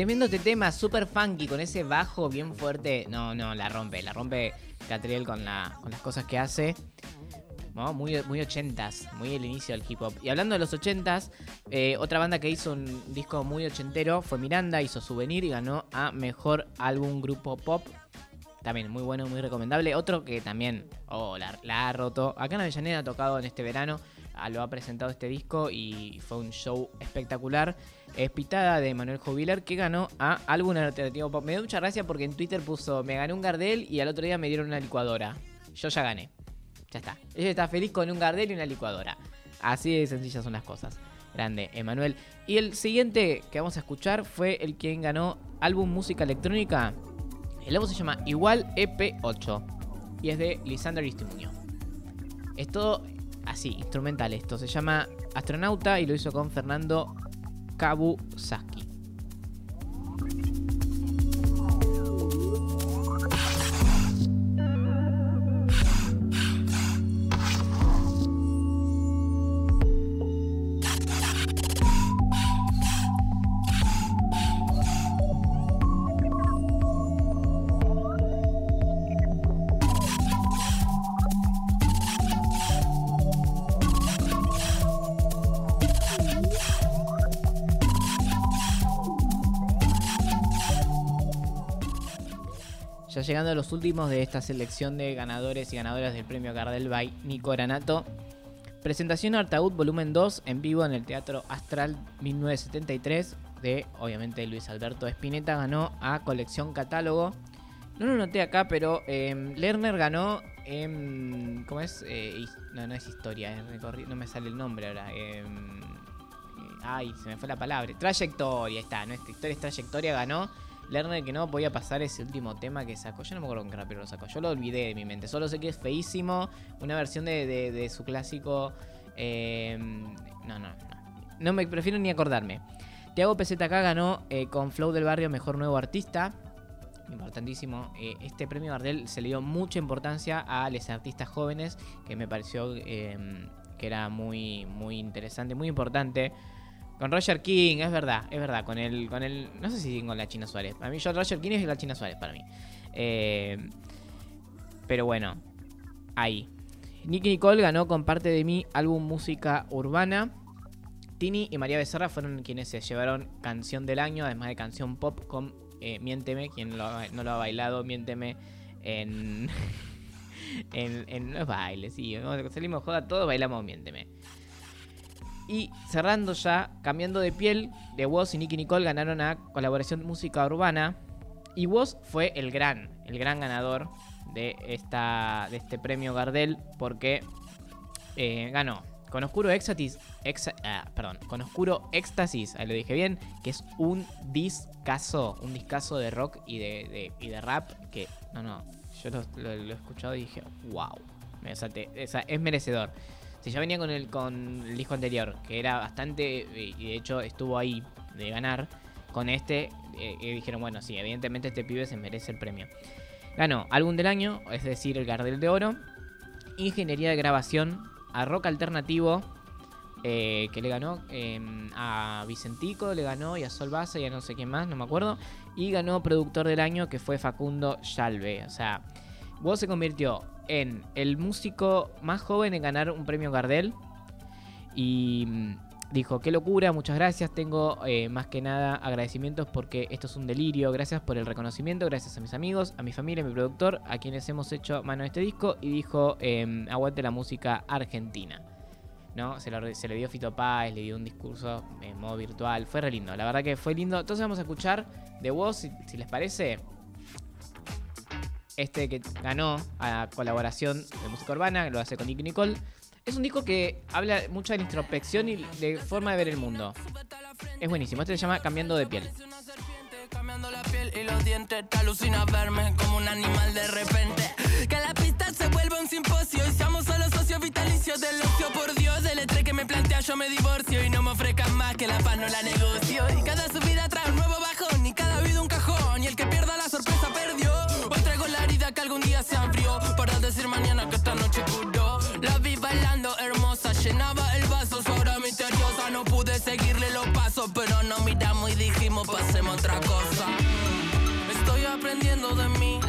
Tremendo este tema, super funky, con ese bajo bien fuerte. No, no, la rompe, la rompe Catriel con, la, con las cosas que hace. Muy, muy ochentas, muy el inicio del hip hop. Y hablando de los ochentas, eh, otra banda que hizo un disco muy ochentero fue Miranda, hizo Souvenir y ganó a Mejor Álbum Grupo Pop. También muy bueno, muy recomendable. Otro que también oh, la, la ha roto. Acá en Avellaneda ha tocado en este verano. ah, Lo ha presentado este disco y fue un show espectacular. Es Pitada de Manuel Jubilar que ganó a álbum alternativo pop. Me dio mucha gracia porque en Twitter puso me gané un Gardel y al otro día me dieron una licuadora. Yo ya gané. Ya está. Ella está feliz con un Gardel y una licuadora. Así de sencillas son las cosas. Grande, Emanuel. Y el siguiente que vamos a escuchar fue el quien ganó álbum música electrónica. El álbum se llama Igual EP8 y es de Lisander Istimuño. Es todo así, instrumental esto. Se llama Astronauta y lo hizo con Fernando Kabusaki. Ya los últimos de esta selección de ganadores y ganadoras del premio Gardel by Nico Granato. Presentación Artaud Volumen 2 en vivo en el Teatro Astral 1973 de, obviamente, Luis Alberto Espineta. Ganó a Colección Catálogo. No lo noté acá, pero eh, Lerner ganó. ¿Cómo es? Eh, no, no es historia, no me sale el nombre ahora. eh, ay, se me fue la palabra. Trayectoria, está. Nuestra historia es trayectoria, ganó. Lerner que no podía pasar ese último tema que sacó. Yo no me acuerdo con qué rapero lo sacó. Yo lo olvidé de mi mente. Solo sé que es feísimo. Una versión de, de- su clásico. eh, no, no, no. No me prefiero ni acordarme. Tiago PZK ganó eh, con Flow del Barrio Mejor Nuevo Artista. Importantísimo. Eh, este premio Gardel se le dio mucha importancia a los artistas jóvenes. Que me pareció eh, que era muy, muy interesante, muy importante. Con Roger King, es verdad, es verdad. Con el, con el. No sé si con la China Suárez. A mí yo Roger King es la China Suárez para mí. Eh, pero bueno, ahí. Nicky Nicole ganó con parte de mi álbum música urbana. Tini y María Becerra fueron quienes se llevaron canción del año, además de canción pop con eh, Miénteme. Quien no lo ha bailado, Miénteme en. en, en los bailes, sí. Salimos joda, todos bailamos Miénteme. Y cerrando ya, cambiando de piel, de Woz y Nicky Nicole ganaron a colaboración música urbana. Y Woz fue el gran, el gran ganador de, esta, de este premio Gardel porque eh, ganó con Oscuro Éxtasis, ah, perdón, con Oscuro Éxtasis, ahí lo dije bien, que es un discazo, un discazo de rock y de, y de rap que, no, no, yo lo, he escuchado y dije, wow, me salté, o sea, es merecedor. Si ya venía con el, con el disco anterior, que era bastante, eh, y de hecho estuvo ahí de ganar, con este eh, eh, dijeron, bueno, sí, evidentemente este pibe se merece el premio. Ganó álbum del año, es decir, el Gardel de Oro, ingeniería de grabación, a rock alternativo, que le ganó eh, a Vicentico, le ganó y a Sol Baza y a no sé quién más, no me acuerdo, y ganó productor del año que fue Facundo Yalve. O sea, Woz se convirtió en el músico más joven en ganar un premio Gardel. Y mm, dijo, qué locura, muchas gracias. Tengo eh, más que nada agradecimientos porque esto es un delirio. Gracias por el reconocimiento, gracias a mis amigos, a mi familia, a mi productor, a quienes hemos hecho mano de este disco. Y dijo, em, aguante la música argentina. ¿no? Se, le dio Fito Páez, le dio un discurso en modo virtual. Fue re lindo, la verdad que fue lindo. Entonces vamos a escuchar de si, si les parece. Este que ganó a colaboración de música urbana, lo hace con Nicky Nicole. Es un disco que habla mucho de la introspección y de forma de ver el mundo. Es buenísimo. Este se llama Cambiando de piel. La piel y los dientes, te alucina verme como un animal de repente. Que la pista se vuelva un simposio y seamos solo socios vitalicios del ocio. Por Dios, del estrés que me plantea, yo me divorcio y no me ofrezcan más que la paz no la negocio. Y cada subida trae un nuevo y cada vida un cajón. Y el que pierda la sorpresa perdió. Hoy traigo la herida que algún día se abrió para decir mañana que esta noche curó. La vi bailando hermosa, llenaba el vaso, su misteriosa. No pude seguirle los pasos, pero nos miramos y dijimos pasemos otra cosa. Estoy aprendiendo de mí,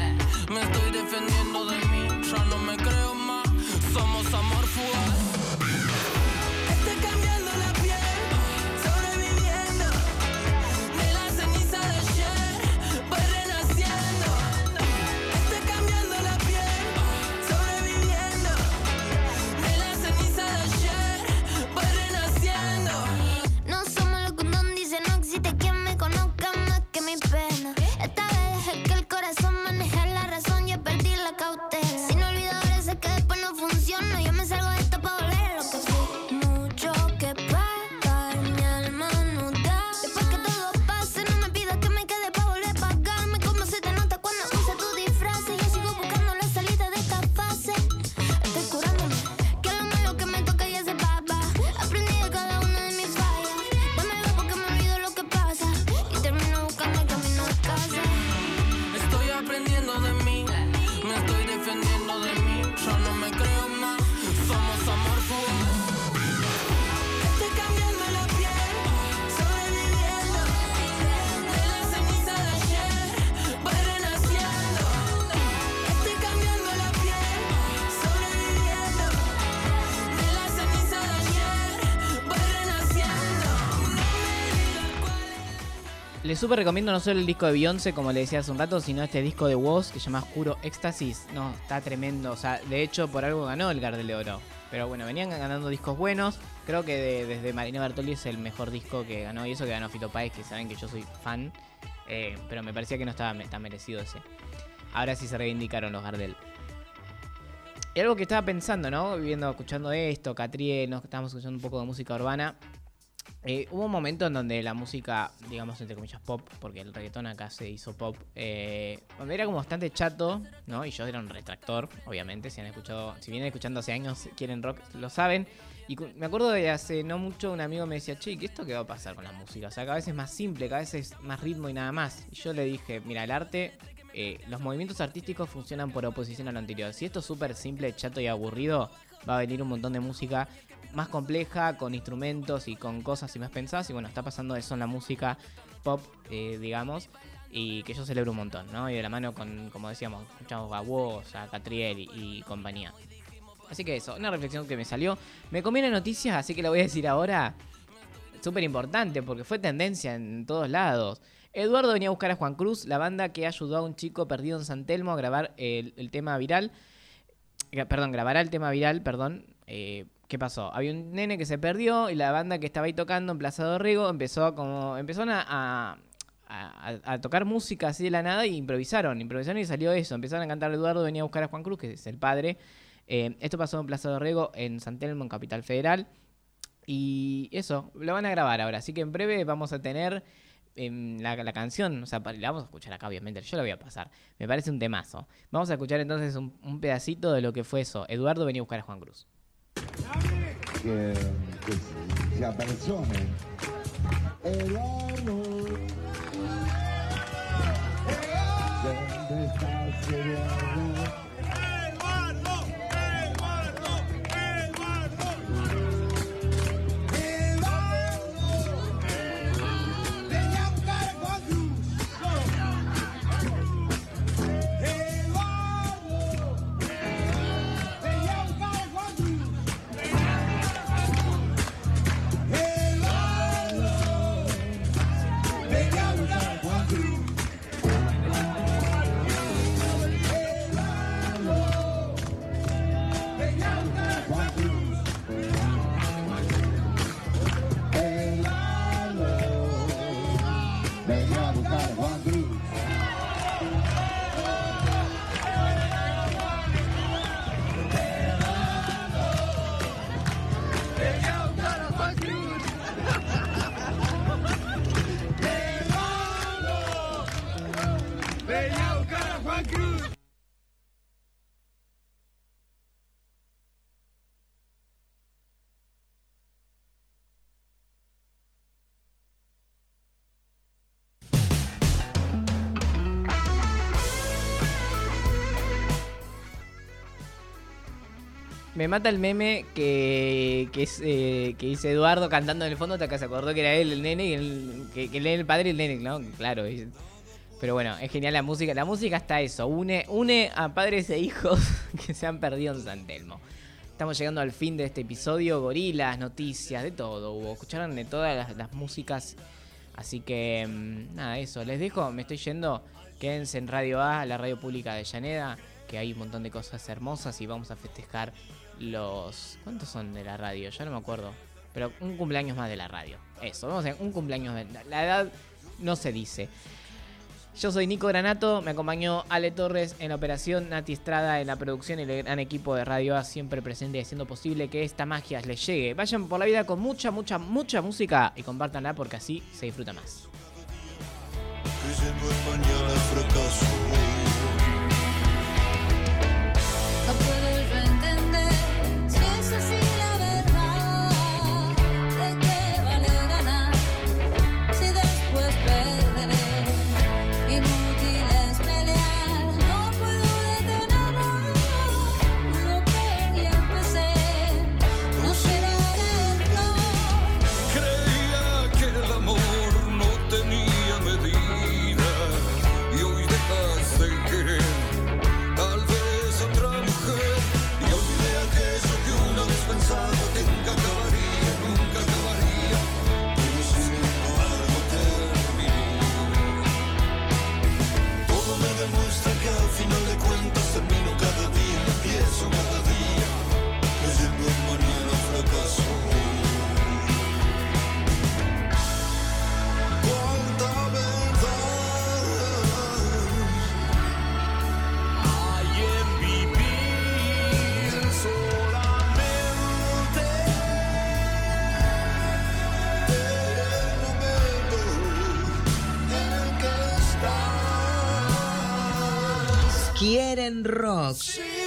me estoy defendiendo de mí. Ya no me creo más, somos amor Les súper recomiendo no solo el disco de Beyoncé, como le decía hace un rato, sino este disco de Woz que se llama Oscuro Éxtasis. No, está tremendo. O sea, de hecho, por algo ganó el Gardel de Oro. Pero bueno, venían ganando discos buenos. Creo que de- desde Marina Bertoli es el mejor disco que ganó. Y eso que ganó Fito Páez, que saben que yo soy fan. Eh, pero me parecía que no estaba tan merecido ese. Ahora sí se reivindicaron los Gardel. Y algo que estaba pensando, ¿no? Viendo, escuchando esto, Catriel, ¿no? estábamos escuchando un poco de música urbana. Eh, hubo un momento en donde la música, digamos entre comillas pop, porque el reggaetón acá se hizo pop, eh, donde era como bastante chato, ¿no? Y yo era un retractor, obviamente, si han escuchado, si vienen escuchando hace años, quieren rock, lo saben. Y me acuerdo de hace no mucho un amigo me decía, che, ¿qué esto qué va a pasar con la música? O sea, cada vez es más simple, cada vez es más ritmo y nada más. Y yo le dije, mira, el arte, eh, los movimientos artísticos funcionan por oposición a lo anterior. Si esto es súper simple, chato y aburrido, va a venir un montón de música más compleja, con instrumentos y con cosas y más pensadas. Y bueno, está pasando eso en la música pop, eh, digamos, y que yo celebro un montón, ¿no? Y de la mano con, como decíamos, escuchamos a Woz, a Catriel y, compañía. Así que eso, una reflexión que me salió. Me conviene noticias, así que la voy a decir ahora. Súper importante porque fue tendencia en todos lados. Eduardo venía a buscar a Juan Cruz, la banda que ayudó a un chico perdido en San Telmo a grabar el, tema viral. Gra- Perdón, grabará el tema viral, perdón. Eh, ¿Qué pasó? Había un nene que se perdió y la banda que estaba ahí tocando en Plaza Dorrego empezó como. empezaron a, a- tocar música así de la nada y improvisaron. Improvisaron y salió eso. Empezaron a cantar Eduardo venía a buscar a Juan Cruz, que es el padre. Eh, esto pasó en Plaza Dorrego, en San Telmo, en Capital Federal. Y eso, lo van a grabar ahora. Así que en breve vamos a tener em, la, la canción. O sea, la vamos a escuchar acá, obviamente. Yo la voy a pasar. Me parece un temazo. Vamos a escuchar entonces un pedacito de lo que fue eso. Eduardo venía a buscar a Juan Cruz. Che, che sia persone. Eduardo. ¿Dónde estás, Eduardo? Venga Me mata el meme que, que, es, eh, que dice Eduardo cantando en el fondo, hasta que se acordó que era él el nene, y el, que, el padre y el nene, ¿no? Claro. pero bueno, es genial la música. La música está eso, une, une a padres e hijos que se han perdido en San Telmo. Estamos llegando al fin de este episodio, gorilas, noticias, de todo hubo. Escucharon de todas las, las músicas. Así que, mm, nada, eso. Les dejo, me estoy yendo. Quédense en Radio A, la radio pública de Llaneda, que hay un montón de cosas hermosas y vamos a festejar los... ¿Cuántos son de la radio? Ya no me acuerdo. Pero un cumpleaños más de la radio. Eso, vamos a hacer un cumpleaños de... La edad no se dice. Yo soy Nico Granato, me acompañó Ale Torres en la operación, Nati Estrada en la producción y el gran equipo de Radio A siempre presente haciendo posible que esta magia les llegue. Vayan por la vida con mucha, mucha, mucha música y compártanla porque así se disfruta más. Quieren rock. Sí,